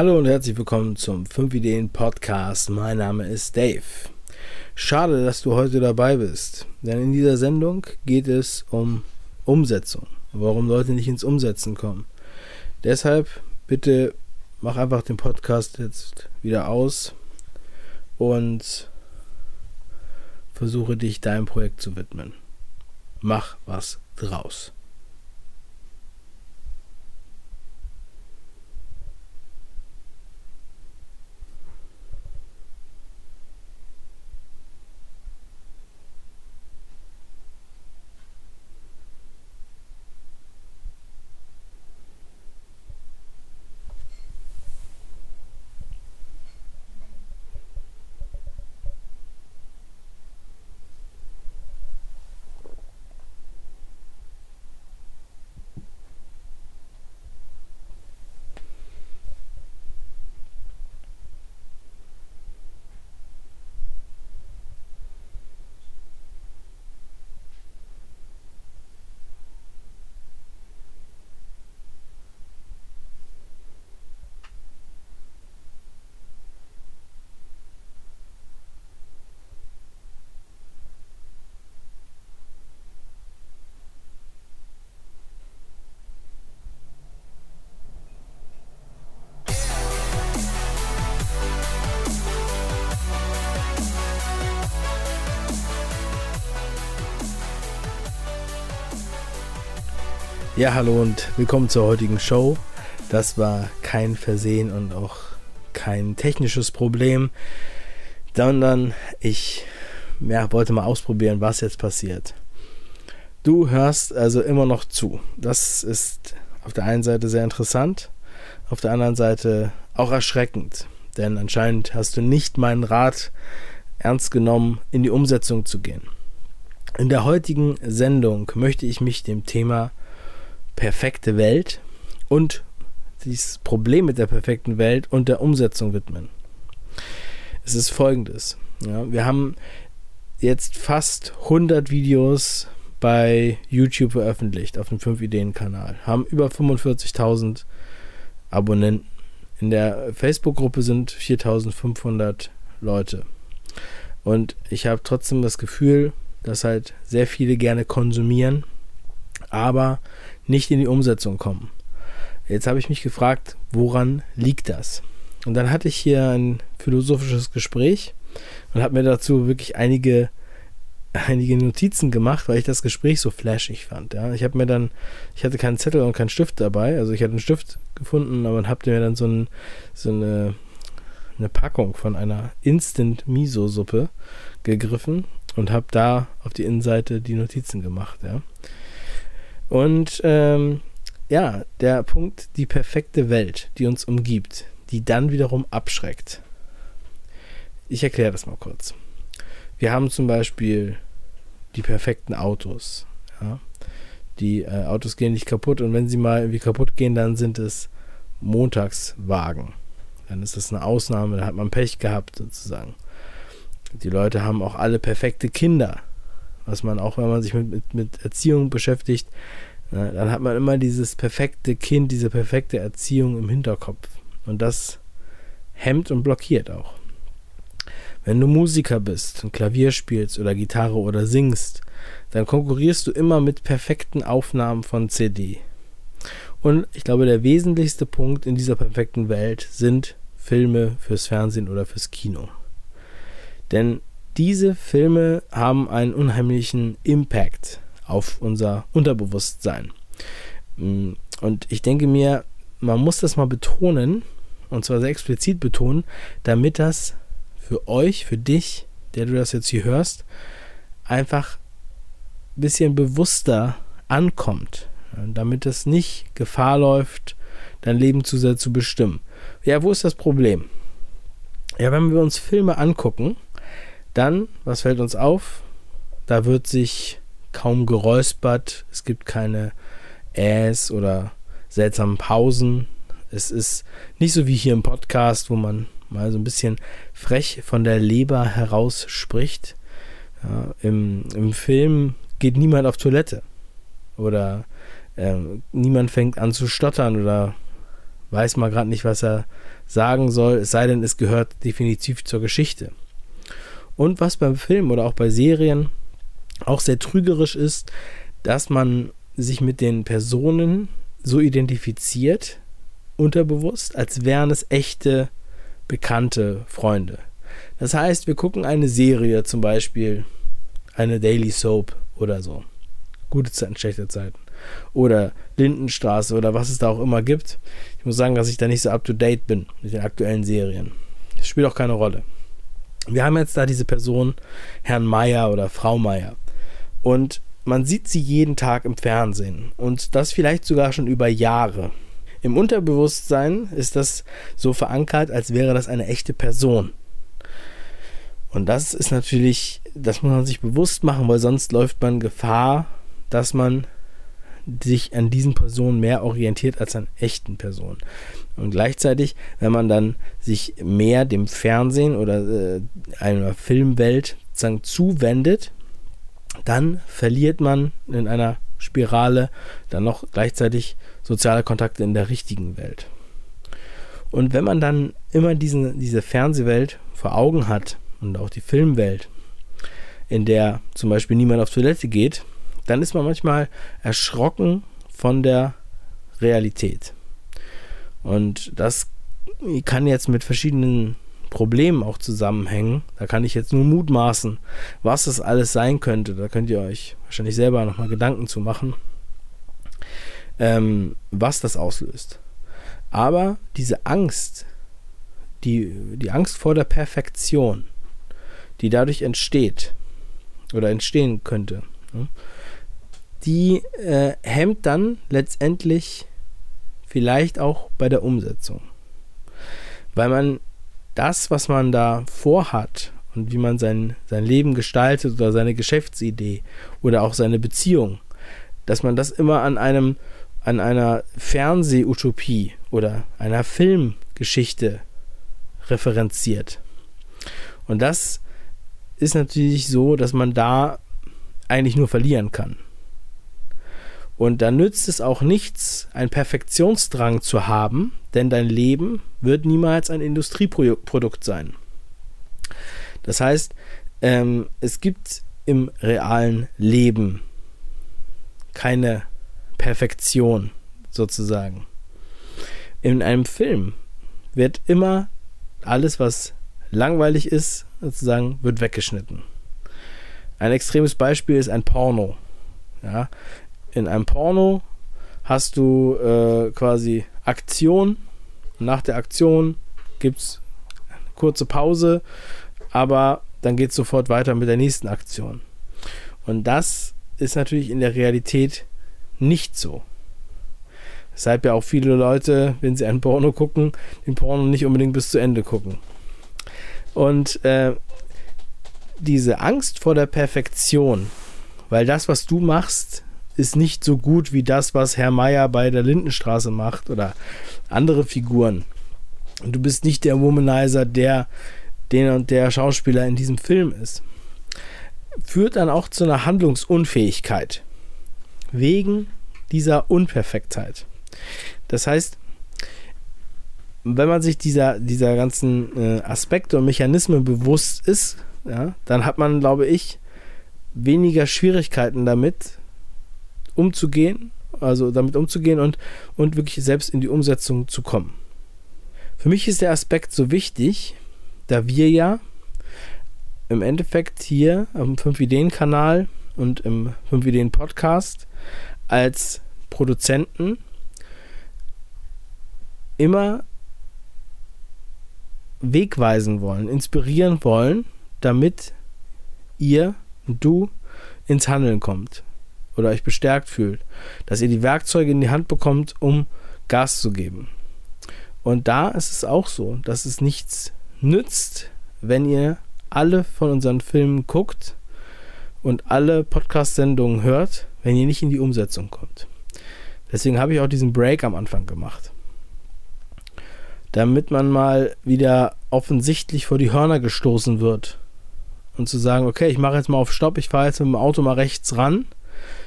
Hallo und herzlich willkommen zum 5 Ideen Podcast. Mein Name ist Dave. Schade, dass du heute dabei bist, denn in dieser Sendung geht es um Umsetzung, warum Leute nicht ins Umsetzen kommen. Deshalb bitte mach einfach den Podcast jetzt wieder aus und versuche dich deinem Projekt zu widmen. Mach was draus. Ja, hallo und willkommen zur heutigen Show. Das war kein Versehen und auch kein technisches Problem, sondern ich ja, wollte mal ausprobieren, was jetzt passiert. Du hörst also immer noch zu. Das ist auf der einen Seite sehr interessant, auf der anderen Seite auch erschreckend, denn anscheinend hast du nicht meinen Rat ernst genommen, in die Umsetzung zu gehen. In der heutigen Sendung möchte ich mich dem Thema perfekte Welt und dieses Problem mit der perfekten Welt und der Umsetzung widmen. Es ist folgendes. Ja, wir haben jetzt fast 100 Videos bei YouTube veröffentlicht auf dem 5-Ideen-Kanal, haben über 45.000 Abonnenten. In der Facebook-Gruppe sind 4.500 Leute. Und ich habe trotzdem das Gefühl, dass halt sehr viele gerne konsumieren, aber nicht in die Umsetzung kommen. Jetzt habe ich mich gefragt, woran liegt das? Und dann hatte ich hier ein philosophisches Gespräch und habe mir dazu wirklich einige, einige Notizen gemacht, weil ich das Gespräch so flashig fand. Ja. Ich habe mir dann, ich hatte keinen Zettel und keinen Stift dabei, also ich hatte einen Stift gefunden, aber habe mir dann so, ein, so eine, eine Packung von einer Instant Miso Suppe gegriffen und habe da auf die Innenseite die Notizen gemacht. Ja. Und ähm, ja, der Punkt, die perfekte Welt, die uns umgibt, die dann wiederum abschreckt. Ich erkläre das mal kurz. Wir haben zum Beispiel die perfekten Autos. Ja? Die äh, Autos gehen nicht kaputt und wenn sie mal irgendwie kaputt gehen, dann sind es Montagswagen. Dann ist das eine Ausnahme, da hat man Pech gehabt sozusagen. Die Leute haben auch alle perfekte Kinder was man auch, wenn man sich mit, mit, mit Erziehung beschäftigt, na, dann hat man immer dieses perfekte Kind, diese perfekte Erziehung im Hinterkopf. Und das hemmt und blockiert auch. Wenn du Musiker bist und Klavier spielst oder Gitarre oder singst, dann konkurrierst du immer mit perfekten Aufnahmen von CD. Und ich glaube, der wesentlichste Punkt in dieser perfekten Welt sind Filme fürs Fernsehen oder fürs Kino. Denn diese Filme haben einen unheimlichen Impact auf unser Unterbewusstsein. Mm, und ich denke mir, man muss das mal betonen, und zwar sehr explizit betonen, damit das für euch, für dich, der du das jetzt hier hörst, einfach ein bisschen bewusster ankommt. Damit es nicht Gefahr läuft, dein Leben zu sehr zu bestimmen. Ja, wo ist das Problem? Ja, wenn wir uns Filme angucken, dann, was fällt uns auf? Da wird sich kaum geräuspert, es gibt keine Äs oder seltsamen Pausen. Es ist nicht so wie hier im Podcast, wo man mal so ein bisschen frech von der Leber heraus spricht. Ja, im, Im Film geht niemand auf Toilette oder äh, niemand fängt an zu stottern oder weiß mal gerade nicht, was er sagen soll, es sei denn, es gehört definitiv zur Geschichte. Und was beim Film oder auch bei Serien auch sehr trügerisch ist, dass man sich mit den Personen so identifiziert, unterbewusst, als wären es echte, bekannte Freunde. Das heißt, wir gucken eine Serie, zum Beispiel eine Daily Soap oder so. Gute Zeiten, schlechte Zeiten. Oder Lindenstraße oder was es da auch immer gibt. Ich muss sagen, dass ich da nicht so up to date bin mit den aktuellen Serien. Das spielt auch keine Rolle. Wir haben jetzt da diese Person, Herrn Meier oder Frau Meier. Und man sieht sie jeden Tag im Fernsehen. Und das vielleicht sogar schon über Jahre. Im Unterbewusstsein ist das so verankert, als wäre das eine echte Person. Und das ist natürlich, das muss man sich bewusst machen, weil sonst läuft man Gefahr, dass man sich an diesen Personen mehr orientiert als an echten Personen. Und gleichzeitig, wenn man dann sich mehr dem Fernsehen oder äh, einer Filmwelt sozusagen zuwendet, dann verliert man in einer Spirale dann noch gleichzeitig soziale Kontakte in der richtigen Welt. Und wenn man dann immer diesen, diese Fernsehwelt vor Augen hat und auch die Filmwelt, in der zum Beispiel niemand auf Toilette geht, dann ist man manchmal erschrocken von der Realität. Und das kann jetzt mit verschiedenen Problemen auch zusammenhängen. Da kann ich jetzt nur mutmaßen, was das alles sein könnte. Da könnt ihr euch wahrscheinlich selber nochmal Gedanken zu machen, ähm, was das auslöst. Aber diese Angst, die, die Angst vor der Perfektion, die dadurch entsteht oder entstehen könnte, ne, die äh, hemmt dann letztendlich vielleicht auch bei der Umsetzung. Weil man das, was man da vorhat und wie man sein, sein Leben gestaltet oder seine Geschäftsidee oder auch seine Beziehung, dass man das immer an einem an einer Fernsehutopie oder einer Filmgeschichte referenziert. Und das ist natürlich so, dass man da eigentlich nur verlieren kann. Und da nützt es auch nichts, einen Perfektionsdrang zu haben, denn dein Leben wird niemals ein Industrieprodukt sein. Das heißt, ähm, es gibt im realen Leben keine Perfektion sozusagen. In einem Film wird immer alles, was langweilig ist, sozusagen, wird weggeschnitten. Ein extremes Beispiel ist ein Porno. Ja, in einem Porno hast du äh, quasi Aktion. Nach der Aktion gibt es eine kurze Pause, aber dann geht es sofort weiter mit der nächsten Aktion. Und das ist natürlich in der Realität nicht so. Weshalb ja auch viele Leute, wenn sie ein Porno gucken, den Porno nicht unbedingt bis zu Ende gucken. Und äh, diese Angst vor der Perfektion, weil das, was du machst, ist nicht so gut wie das, was Herr Meier bei der Lindenstraße macht oder andere Figuren. Und du bist nicht der Womanizer, der den und der Schauspieler in diesem Film ist. Führt dann auch zu einer Handlungsunfähigkeit. Wegen dieser Unperfektheit. Das heißt, wenn man sich dieser, dieser ganzen äh, Aspekte und Mechanismen bewusst ist, ja, dann hat man, glaube ich, weniger Schwierigkeiten damit, umzugehen, also damit umzugehen und, und wirklich selbst in die Umsetzung zu kommen. Für mich ist der Aspekt so wichtig, da wir ja im Endeffekt hier am 5-Ideen-Kanal und im 5-Ideen-Podcast als Produzenten immer wegweisen wollen, inspirieren wollen, damit ihr und du ins Handeln kommt oder euch bestärkt fühlt, dass ihr die Werkzeuge in die Hand bekommt, um Gas zu geben. Und da ist es auch so, dass es nichts nützt, wenn ihr alle von unseren Filmen guckt und alle Podcast-Sendungen hört, wenn ihr nicht in die Umsetzung kommt. Deswegen habe ich auch diesen Break am Anfang gemacht. Damit man mal wieder offensichtlich vor die Hörner gestoßen wird. Und zu sagen, okay, ich mache jetzt mal auf Stopp, ich fahre jetzt mit dem Auto mal rechts ran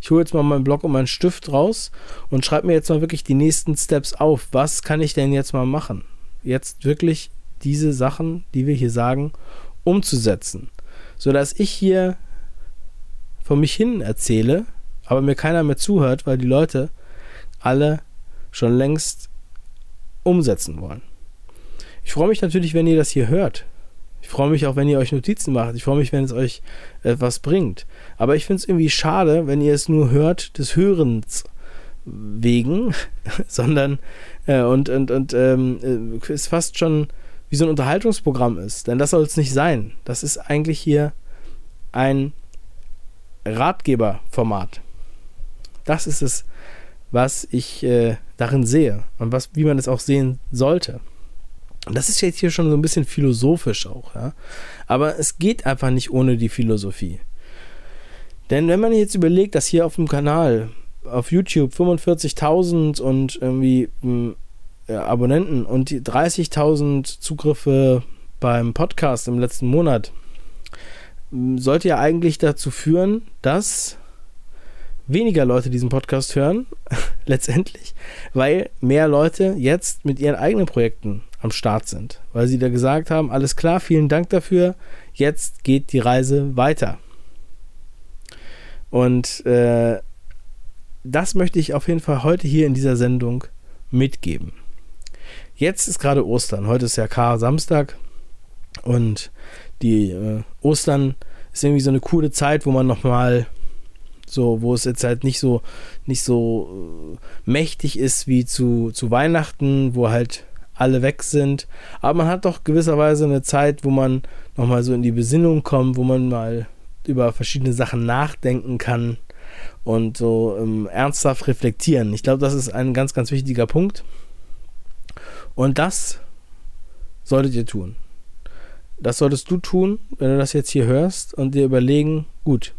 ich hole jetzt mal meinen Block und meinen Stift raus und schreibe mir jetzt mal wirklich die nächsten Steps auf. Was kann ich denn jetzt mal machen? Jetzt wirklich diese Sachen, die wir hier sagen, umzusetzen. Sodass ich hier vor mich hin erzähle, aber mir keiner mehr zuhört, weil die Leute alle schon längst umsetzen wollen. Ich freue mich natürlich, wenn ihr das hier hört. Freue mich auch, wenn ihr euch Notizen macht. Ich freue mich, wenn es euch etwas bringt. Aber ich finde es irgendwie schade, wenn ihr es nur hört des Hörens wegen, sondern äh, und, und, und ähm, äh, es fast schon wie so ein Unterhaltungsprogramm ist. Denn das soll es nicht sein. Das ist eigentlich hier ein Ratgeberformat. Das ist es, was ich äh, darin sehe und was, wie man es auch sehen sollte. Und das ist jetzt hier schon so ein bisschen philosophisch auch, ja. Aber es geht einfach nicht ohne die Philosophie. Denn wenn man jetzt überlegt, dass hier auf dem Kanal auf YouTube 45.000 und irgendwie hm, Abonnenten und 30.000 Zugriffe beim Podcast im letzten Monat, hm, sollte ja eigentlich dazu führen, dass weniger Leute diesen Podcast hören, letztendlich, weil mehr Leute jetzt mit ihren eigenen Projekten am Start sind, weil sie da gesagt haben, alles klar, vielen Dank dafür, jetzt geht die Reise weiter. Und äh, das möchte ich auf jeden Fall heute hier in dieser Sendung mitgeben. Jetzt ist gerade Ostern, heute ist ja Kar-Samstag und die äh, Ostern ist irgendwie so eine coole Zeit, wo man nochmal so, wo es jetzt halt nicht so, nicht so äh, mächtig ist wie zu, zu Weihnachten, wo halt alle weg sind. Aber man hat doch gewisserweise eine Zeit, wo man nochmal so in die Besinnung kommt, wo man mal über verschiedene Sachen nachdenken kann und so ähm, ernsthaft reflektieren. Ich glaube, das ist ein ganz, ganz wichtiger Punkt. Und das solltet ihr tun. Das solltest du tun, wenn du das jetzt hier hörst und dir überlegen, gut,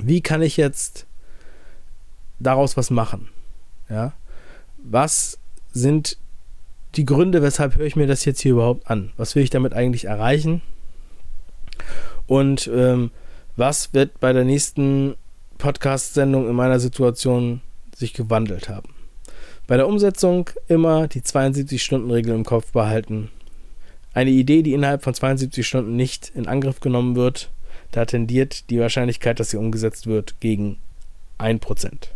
wie kann ich jetzt daraus was machen? Ja? Was sind die Gründe, weshalb höre ich mir das jetzt hier überhaupt an? Was will ich damit eigentlich erreichen? Und ähm, was wird bei der nächsten Podcast-Sendung in meiner Situation sich gewandelt haben? Bei der Umsetzung immer die 72-Stunden-Regel im Kopf behalten. Eine Idee, die innerhalb von 72 Stunden nicht in Angriff genommen wird, da tendiert die Wahrscheinlichkeit, dass sie umgesetzt wird, gegen 1%.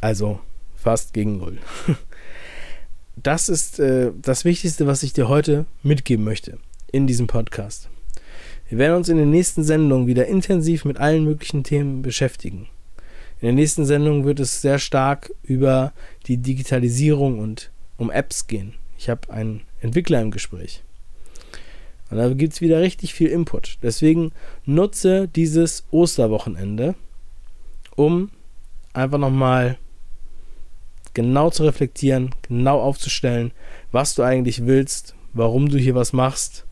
Also fast gegen 0. das ist äh, das Wichtigste, was ich dir heute mitgeben möchte in diesem Podcast. Wir werden uns in den nächsten Sendungen wieder intensiv mit allen möglichen Themen beschäftigen. In der nächsten Sendung wird es sehr stark über die Digitalisierung und um Apps gehen. Ich habe einen Entwickler im Gespräch. Und da gibt es wieder richtig viel Input. Deswegen nutze dieses Osterwochenende, um einfach nochmal genau zu reflektieren, genau aufzustellen, was du eigentlich willst, warum du hier was machst.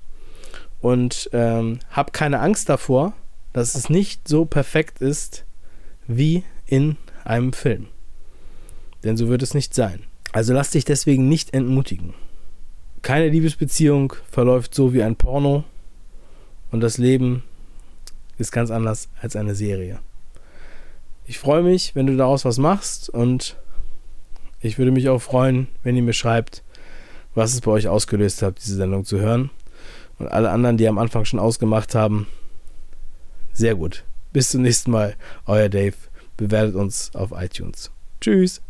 Und ähm, hab keine Angst davor, dass es nicht so perfekt ist wie in einem Film. Denn so wird es nicht sein. Also lass dich deswegen nicht entmutigen. Keine Liebesbeziehung verläuft so wie ein Porno und das Leben ist ganz anders als eine Serie. Ich freue mich, wenn du daraus was machst und ich würde mich auch freuen, wenn ihr mir schreibt, was es bei euch ausgelöst hat, diese Sendung zu hören. Und alle anderen, die am Anfang schon ausgemacht haben, sehr gut. Bis zum nächsten Mal. Euer Dave. Bewertet uns auf iTunes. Tschüss.